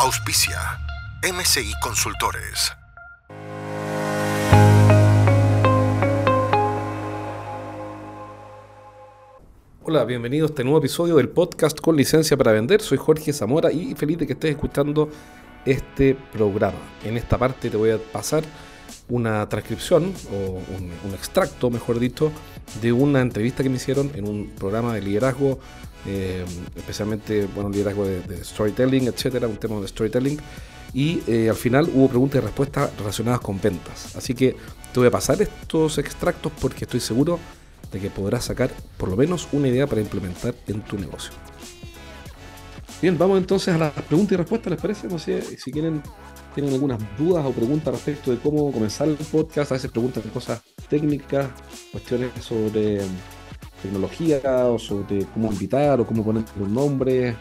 Auspicia MCI Consultores. Hola, bienvenido a este nuevo episodio del podcast con licencia para vender. Soy Jorge Zamora y feliz de que estés escuchando este programa. En esta parte te voy a pasar una transcripción o un, extracto, mejor dicho, de una entrevista que me hicieron en un programa de liderazgo, eh, especialmente, bueno, liderazgo de, storytelling, etcétera, un tema de storytelling. Y eh, al final hubo preguntas y respuestas relacionadas con ventas. Así que te voy a pasar estos extractos porque estoy seguro de que podrás sacar por lo menos una idea para implementar en tu negocio. Bien, vamos entonces a las preguntas y respuestas, ¿les parece? No sé si quieren, tienen algunas dudas o preguntas respecto de cómo comenzar el podcast, a veces preguntan cosas técnicas, cuestiones sobre tecnología o sobre cómo invitar o cómo poner los nombres.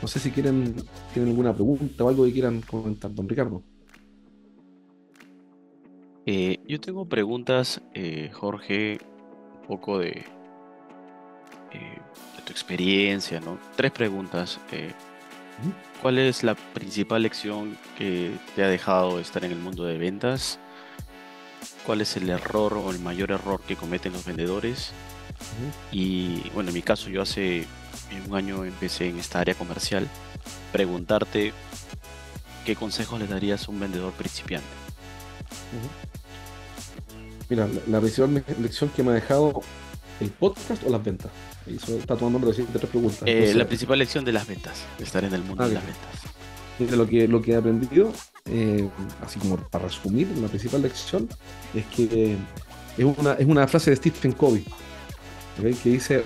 No sé si quieren, tienen alguna pregunta o algo que quieran comentar, don Ricardo. Eh, yo tengo preguntas, eh, Jorge, poco de, eh, de tu experiencia, ¿no? Tres preguntas. Eh, ¿Cuál es la principal lección que te ha dejado estar en el mundo de ventas? ¿Cuál es el error o el mayor error que cometen los vendedores? Y bueno, en mi caso yo hace un año empecé en esta área comercial. Preguntarte qué consejos le darías a un vendedor principiante. Mira, la, principal lección que me ha dejado el podcast o las ventas. Eso está tomando de tres preguntas. Eh, la principal lección de las ventas, de estar en el mundo de las ventas. Mira, lo que, lo que he aprendido, eh, así como para resumir, la principal lección es que es una, es una frase de Stephen Covey, que dice,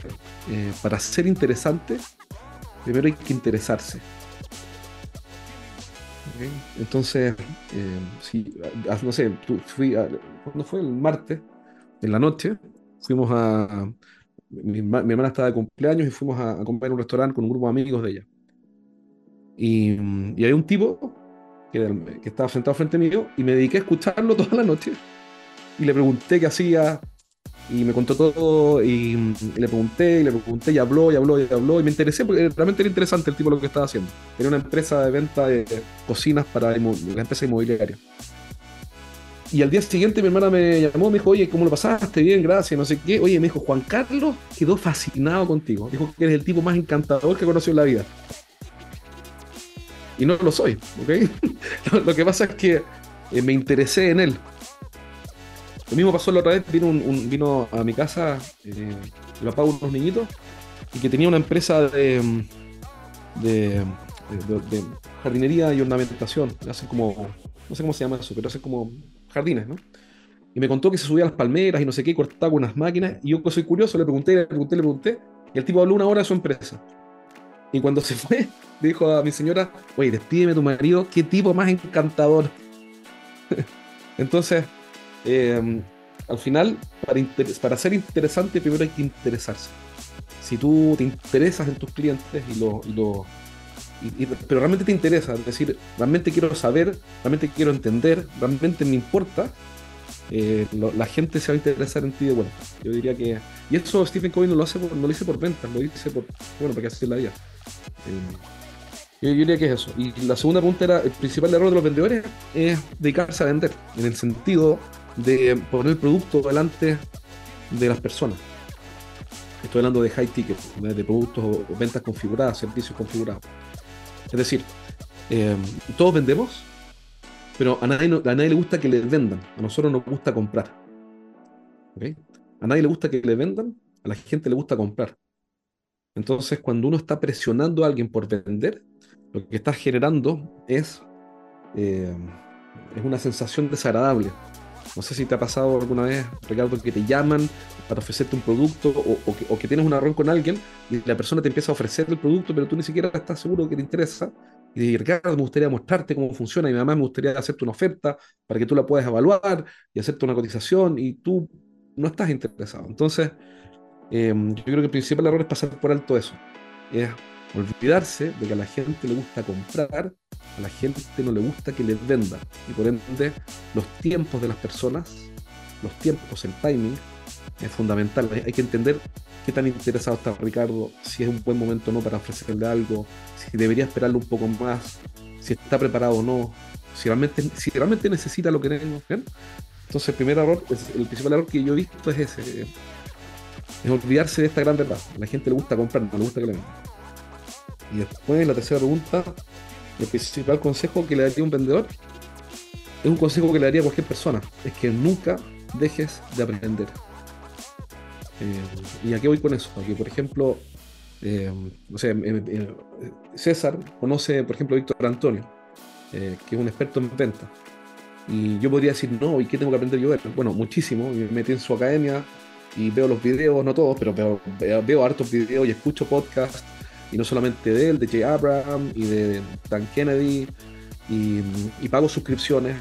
eh, para ser interesante, primero hay que interesarse. Entonces, eh, si, ah, no sé, fui cuando fue el martes, en la noche, fuimos a. Mi, hermana estaba de cumpleaños y fuimos a, comer en un restaurante con un grupo de amigos de ella. Y, y hay un tipo que, que, estaba sentado frente mío y me dediqué a escucharlo toda la noche. Y le pregunté qué hacía, y me contó todo y, le pregunté y le pregunté y habló y habló y habló y me interesé porque realmente era interesante el tipo lo que estaba haciendo. Era una empresa de venta de cocinas para la empresa inmobiliaria. Y al día siguiente mi hermana me llamó, me dijo, oye, ¿cómo lo pasaste? Bien, gracias, no sé qué. Oye, me dijo, Juan Carlos quedó fascinado contigo. Dijo que eres el tipo más encantador que conoció en la vida. Y no lo soy, ¿ok? lo, que pasa es que eh, me interesé en él. Lo mismo pasó la otra vez, vino, un, vino a mi casa eh, papá de unos niñitos y que tenía una empresa de, de, jardinería y ornamentación. Hacen como, no sé cómo se llama eso, pero hacen como jardines, ¿no? Y me contó que se subía a las palmeras y no sé qué, cortaba con unas máquinas. Y yo, que soy curioso, le pregunté, le pregunté, le pregunté. Y el tipo habló una hora de su empresa. Y cuando se fue, dijo a mi señora, oye, despídeme tu marido, qué tipo más encantador. Entonces, Em, al final, para, ser interesante, primero hay que interesarse. Si tú te interesas en tus clientes y lo, pero realmente te interesa, es decir, realmente quiero saber, realmente quiero entender, realmente me importa, eh, la gente se va a interesar en ti de vuelta. Yo diría que. Y eso Stephen Covey no lo hace por, no lo dice por ventas, lo dice por. Bueno, para que así la vida. Eh, yo diría que es eso. Y la segunda pregunta era: el principal error de los vendedores es dedicarse a vender, en el sentido de poner el producto delante de las personas. Estoy hablando de high ticket, de productos o ventas configuradas, servicios configurados. Es decir, eh, todos vendemos, pero a nadie, le gusta que le vendan. A nosotros nos gusta comprar. A nadie le gusta que le vendan, a la gente le gusta comprar. Entonces, cuando uno está presionando a alguien por vender, lo que está generando es, eh, es una sensación desagradable. No sé si te ha pasado alguna vez, Ricardo, que te llaman para ofrecerte un producto o, que, tienes una reunión con alguien y la persona te empieza a ofrecer el producto, pero tú ni siquiera estás seguro que te interesa y Ricardo, me gustaría mostrarte cómo funciona y además me gustaría hacerte una oferta para que tú la puedas evaluar y hacerte una cotización y tú no estás interesado. Entonces, em, yo creo que el principal error es pasar por alto eso. Es olvidarse de que a la gente le gusta comprar, a la gente no le gusta que les venda. Y por ende, los tiempos de las personas, los tiempos, el timing, es fundamental. Hay que entender qué tan interesado está Ricardo, si es un buen momento o no para ofrecerle algo, si debería esperarlo un poco más, si está preparado o no, si realmente, si realmente necesita lo que tenemos. Entonces, el primer error, el principal error que yo he visto es ese: es olvidarse de esta gran verdad. A la gente le gusta comprar, no le gusta que le vendan. Y después, la tercera pregunta, el principal consejo que le daría un vendedor es un consejo que le daría a cualquier persona: es que nunca dejes de aprender. Eh, ¿Y a qué voy con eso? Porque, por ejemplo, eh, eh, César conoce, por ejemplo, a Víctor Antonio, que es un experto en venta. Y yo podría decir, no, ¿y qué tengo que aprender yo? Bueno, muchísimo. Me metí en su academia y veo los videos, no todos, pero veo, hartos videos y escucho podcasts. Y no solamente de él, de Jay Abraham y de Dan Kennedy. Y, pago suscripciones.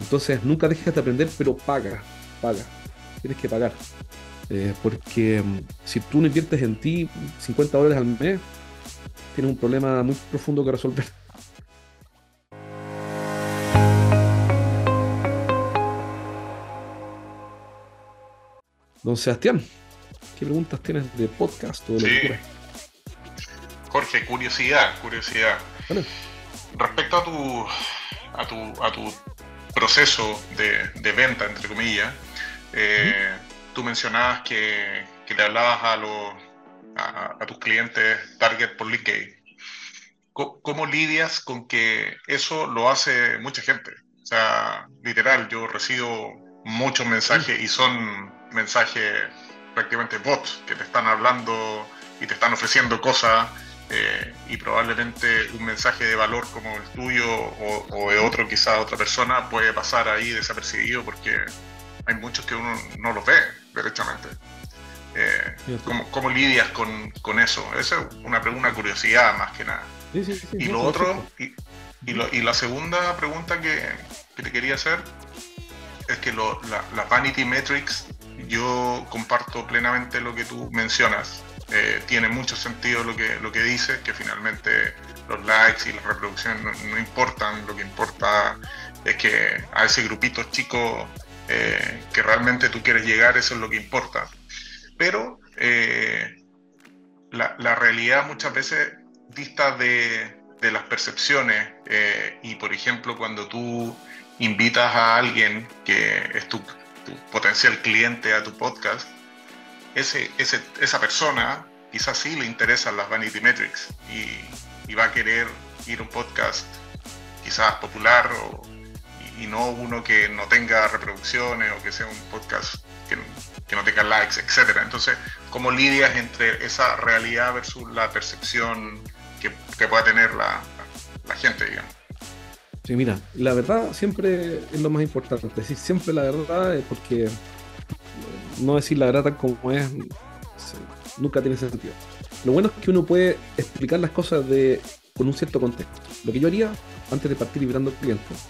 Entonces, nunca dejes de aprender, pero paga, paga. Tienes que pagar. Eh, porque mm, si tú no inviertes en ti 50 dólares al mes, tienes un problema muy profundo que resolver. Don Sebastián, ¿qué preguntas tienes de podcast o de sí. Jorge, curiosidad, curiosidad. Respecto a tu, a tu, a tu proceso de, venta, entre comillas, eh, tú mencionabas que, que le hablabas a, los, a, tus clientes target por LinkedIn. ¿Cómo, lidias con que eso lo hace mucha gente? O sea, literal, yo recibo muchos mensajes y son mensajes prácticamente bots que te están hablando y te están ofreciendo cosas eh, y probablemente un mensaje de valor como el tuyo o, o de otro, quizás otra persona, puede pasar ahí desapercibido porque hay muchos que uno no los ve derechamente. Eh, ¿cómo, lidias con, con, eso? Esa es una, una curiosidad más que nada. y lo otro, y, y, la segunda pregunta que, que, te quería hacer es que lo, la, Vanity Metrics, yo comparto plenamente lo que tú mencionas. Eh, tiene mucho sentido lo que, lo que dices, que finalmente los likes y las reproducciones no, importan, lo que importa es que a ese grupito chico eh, que realmente tú quieres llegar, eso es lo que importa. Pero eh, la, realidad muchas veces dista de, las percepciones y por ejemplo cuando tú invitas a alguien que es tu, potencial cliente a tu podcast, ese, esa persona quizás sí le interesan las vanity metrics y, va a querer ir un podcast quizás popular y no uno que no tenga reproducciones o que sea un podcast que, no tenga likes, etcétera. Entonces, ¿cómo lidias entre esa realidad versus la percepción que, pueda tener la, gente, digamos? Sí, mira, la verdad siempre es lo más importante. Decir siempre la verdad es porque no decir la verdad como es nunca tiene sentido. Lo bueno es que uno puede explicar las cosas de, con un cierto contexto. Lo que yo haría antes de partir vibrando clientes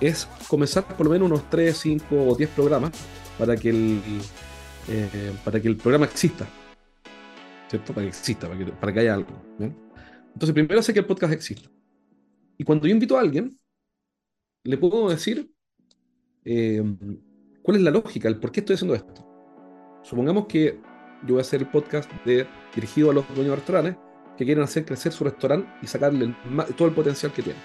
es comenzar por lo menos unos 3, 5 o 10 programas para que el, eh, para que el programa exista. ¿Cierto? Para que exista, para que, haya algo. Entonces, primero sé que el podcast exista. Y cuando yo invito a alguien, le puedo decir eh, cuál es la lógica, el por qué estoy haciendo esto. Supongamos que yo voy a hacer el podcast de, dirigido a los dueños de restaurantes que quieren hacer crecer su restaurante y sacarle todo el potencial que tienen.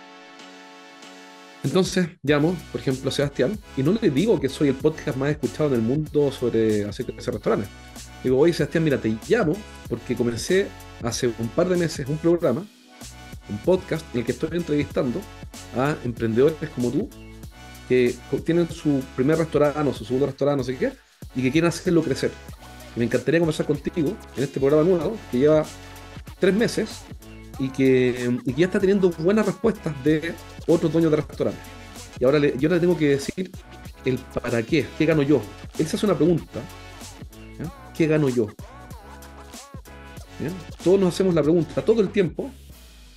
Entonces llamo, por ejemplo, a Sebastián y no le digo que soy el podcast más escuchado en el mundo sobre hacer crecer restaurantes. Digo, oye Sebastián, mira, te llamo porque comencé hace un par de meses un programa, un podcast en el que estoy entrevistando a emprendedores como tú que tienen su primer restaurante o su segundo restaurante, no sé qué, y que quieren hacerlo crecer. Me encantaría conversar contigo en este programa nuevo que lleva tres meses y que, ya está teniendo buenas respuestas de otros dueños de restaurantes. Y ahora le, yo le tengo que decir el para qué, qué gano yo. Se hace una pregunta, ¿qué gano yo? Todos nos hacemos la pregunta todo el tiempo,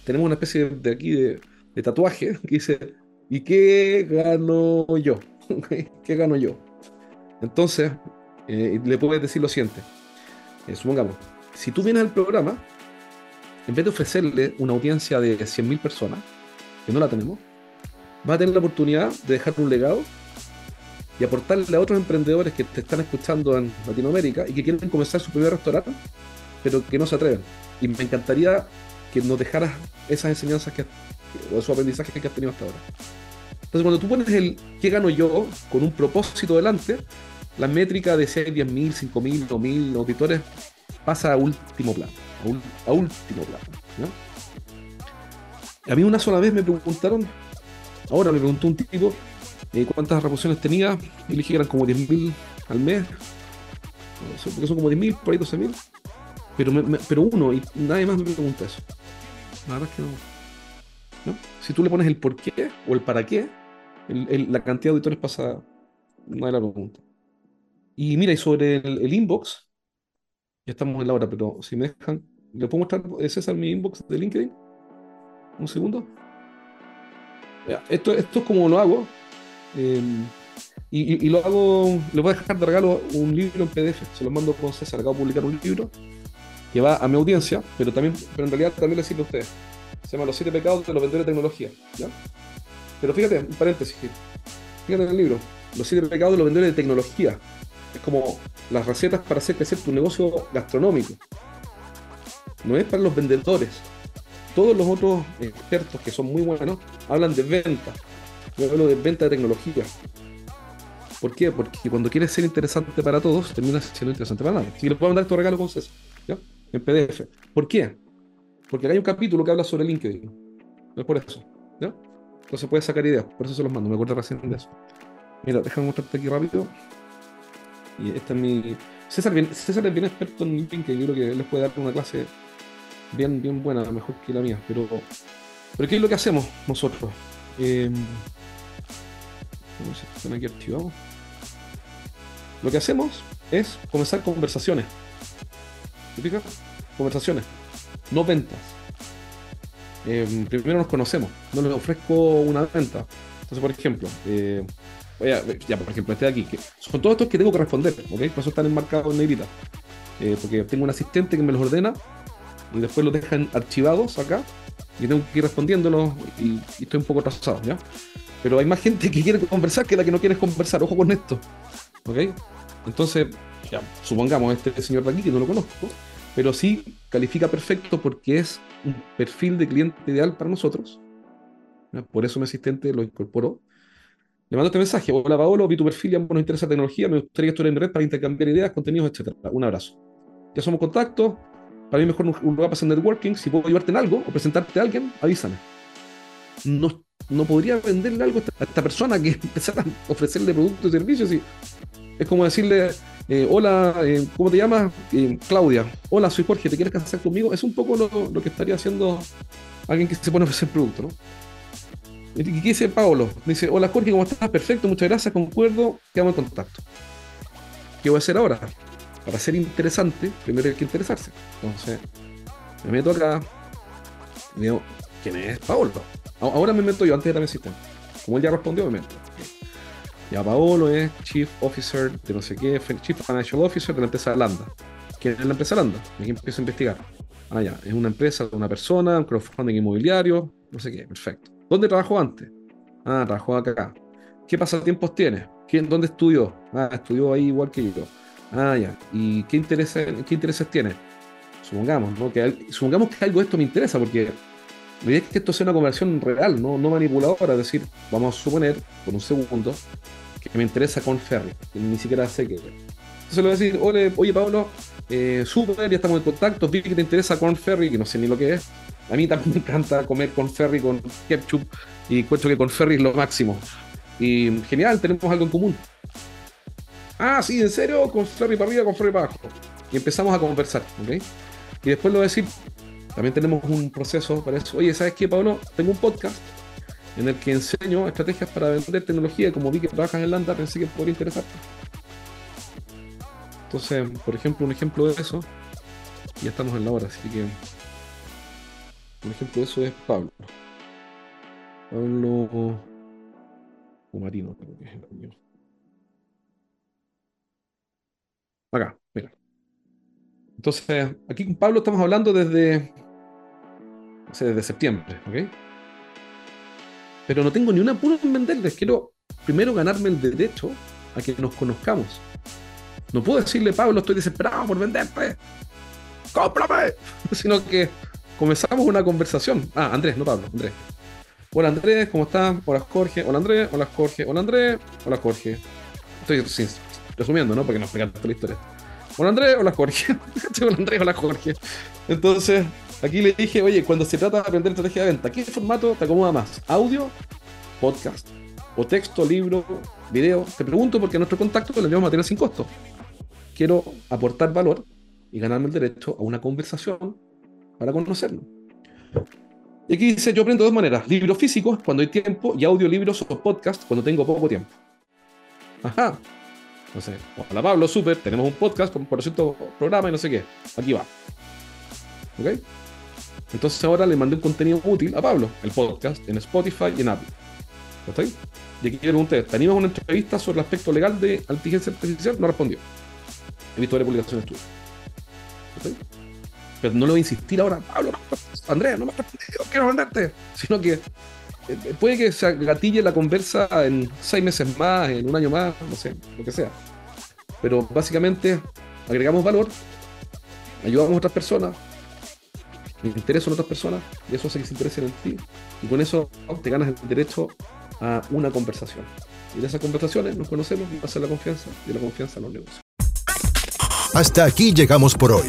tenemos una especie de, aquí de, tatuaje que dice, ¿y qué gano yo? ¿Qué gano yo? Entonces, eh, le puedes decir lo siguiente. Eh, supongamos, si tú vienes al programa, en vez de ofrecerle una audiencia de 100.000 personas, que no la tenemos, vas a tener la oportunidad de dejar un legado y aportarle a otros emprendedores que te están escuchando en Latinoamérica y que quieren comenzar su primer restaurante, pero que no se atreven. Y me encantaría que nos dejaras esas enseñanzas que, o esos aprendizajes que has tenido hasta ahora. Entonces, cuando tú pones el qué gano yo con un propósito delante, la métrica de si hay 10.000, 5.000 o 1.000 auditores pasa a último plano. A, último plano. A mí una sola vez me preguntaron, ahora me preguntó un tipo eh, cuántas reproducciones tenía, y le dije que eran como 10.000 al mes, porque son como 10.000, por ahí 12.000, pero, pero uno, y nadie más me pregunta eso. La verdad es que no. Si tú le pones el por qué o el para qué, la cantidad de auditores pasa, no hay la pregunta. Y mira, y sobre el, inbox, ya estamos en la hora, pero si me dejan, ¿le puedo mostrar, eh, César, mi inbox de LinkedIn? Un segundo. esto, esto es como lo hago. Em, y, lo hago, le voy a dejar de regalo un libro en PDF, se lo mando con César, acabo de publicar un libro que va a mi audiencia, pero también, pero en realidad también le sirve a ustedes. Se llama Los siete pecados de los vendedores de tecnología. ¿ya? Pero fíjate, un paréntesis, fíjate en el libro, Los siete pecados de los vendedores de tecnología. Es como las recetas para hacer crecer tu negocio gastronómico. No es para los vendedores. Todos los otros expertos que son muy buenos hablan de venta. Yo hablo de venta de tecnología. ¿Por qué? Porque cuando quieres ser interesante para todos, terminas siendo interesante para nadie. Si le puedo mandar tu regalo con César, ¿ya? En PDF. ¿Por qué? Porque hay un capítulo que habla sobre LinkedIn. No es por eso. ¿ya? Entonces puedes sacar ideas. Por eso se los mando. Me acuerdo recién de eso. Mira, déjame mostrarte aquí rápido. Y esta es mi. César, César es bien experto en LinkedIn. Yo creo que les puede dar una clase bien, bien buena, mejor que la mía. Pero, pero ¿qué es lo que hacemos nosotros? Eh, no sé están aquí archivados. Lo que hacemos es comenzar conversaciones. ¿Te fijas? Conversaciones, no ventas. Eh, primero nos conocemos, no les ofrezco una venta. Entonces, por ejemplo, eh, ya, por ejemplo, este de aquí, que son todos estos que tengo que responder, ¿ok? Por eso están enmarcados en negrita. Eh, porque tengo un asistente que me los ordena y después los dejan archivados acá y tengo que ir respondiéndolos y, y estoy un poco atrasado, ¿ya? Pero hay más gente que quiere conversar que la que no quiere conversar, ojo con esto, ¿ok? Entonces, ya, supongamos este señor de aquí, que no lo conozco, pero sí califica perfecto porque es un perfil de cliente ideal para nosotros. Por eso mi asistente lo incorporó. Le mando este mensaje. Hola Paolo, vi tu perfil, ya nos interesa tecnología, me gustaría que estuviera en red para intercambiar ideas, contenidos, etc. Un abrazo. Ya somos contactos. Para mí mejor un lugar para hacer networking. Si puedo ayudarte en algo o presentarte a alguien, avísame. No, no podría venderle algo a esta persona que empezara a ofrecerle productos y servicios. Y es como decirle, eh, hola, eh, ¿cómo te llamas? Eh, Claudia. Hola, soy Jorge, ¿te quieres casar conmigo? Es un poco lo, que estaría haciendo alguien que se pone a ofrecer producto, ¿no? ¿Y qué dice Paolo? Dice, hola Jorge, ¿cómo estás? Perfecto, muchas gracias, concuerdo, quedamos en contacto. ¿Qué voy a hacer ahora? Para ser interesante, primero hay que interesarse. Entonces, me meto acá, y digo, ¿quién es Paolo? Ahora me meto yo, antes era mi asistente. Como él ya respondió, me meto. Ya Paolo es Chief Officer de no sé qué, Chief Financial Officer de la empresa Landa. ¿Quién es la empresa Landa? Y aquí empiezo a investigar. Ah, ya, es una empresa, una persona, un crowdfunding inmobiliario, no sé qué, perfecto. ¿Dónde trabajó antes? Ah, trabajó acá. ¿Qué pasatiempos tiene? ¿Quién, ¿Dónde estudió? Ah, estudió ahí igual que yo. Ah, ya. ¿Y qué intereses, qué intereses tiene? Supongamos, ¿no? Que, supongamos que algo de esto me interesa, porque la idea es que esto sea una conversión real, no, no manipuladora. Es decir, vamos a suponer, por un segundo, que me interesa con Ferry, que ni siquiera sé qué. Entonces le voy a decir, oye, oye Pablo, eh, súper, ya estamos en contacto, vi que te interesa con Ferry, que no sé ni lo que es. A mí también me encanta comer con Ferry, con ketchup, y encuentro que con Ferry es lo máximo. Y genial, tenemos algo en común. Ah, sí, en serio, con Ferry para arriba, con Ferry para abajo. Y empezamos a conversar, ¿ok? Y después le voy a decir, también tenemos un proceso para eso. Oye, ¿sabes qué, Pablo? Tengo un podcast en el que enseño estrategias para vender tecnología como vi que trabajas en Landa, pensé que podría interesarte. Entonces, por ejemplo, un ejemplo de eso, ya estamos en la hora, así que Un ejemplo de eso es Pablo. Pablo Marino, creo que es el Acá, mira. Entonces, aquí con Pablo estamos hablando desde, desde septiembre, ¿ok? Pero no tengo ni una pura en venderles. Quiero primero ganarme el derecho a que nos conozcamos. No puedo decirle, Pablo, estoy desesperado por venderte. ¡Cómprame! Sino que comenzamos una conversación. Ah, Andrés, no Pablo, Andrés. Hola Andrés, ¿cómo estás? Hola Jorge, hola Andrés, hola Jorge, hola Andrés, hola Jorge. Estoy resumiendo, ¿no? Porque no explicar toda la historia. Hola Andrés, hola Jorge. hola Andrés, hola Jorge. Entonces, aquí le dije, oye, cuando se trata de aprender estrategia de venta, ¿qué formato te acomoda más? ¿Audio? ¿Podcast? ¿O texto, libro, video? Te pregunto porque nuestro contacto lo llevamos a tener sin costo. Quiero aportar valor y ganarme el derecho a una conversación para conocerlo. Y aquí dice, yo aprendo de dos maneras, libros físicos cuando hay tiempo y audiolibros o podcast cuando tengo poco tiempo. Ajá. Sé, hola Pablo, súper, tenemos un podcast con por cierto programa y no sé qué. Aquí va. ¿Ok? Entonces ahora le mandé un contenido útil a Pablo, el podcast, en Spotify y en Apple. ¿Está ahí? Y aquí le pregunté, ¿te animas a una entrevista sobre el aspecto legal de inteligencia artificial? No respondió. He visto varias publicaciones tuyas. Pero no le voy a insistir ahora, Pablo, Andrea, no me respondido, quiero venderte. Sino que eh, puede que se gatille la conversa en seis meses más, en un año más, no sé, lo que sea. Pero básicamente agregamos valor, ayudamos a otras personas, interesan otras personas, y eso hace que se interesen en ti. Y con eso te ganas el derecho a una conversación. Y de esas conversaciones nos conocemos, hacer la confianza, y la confianza los negocios. Hasta aquí llegamos por hoy.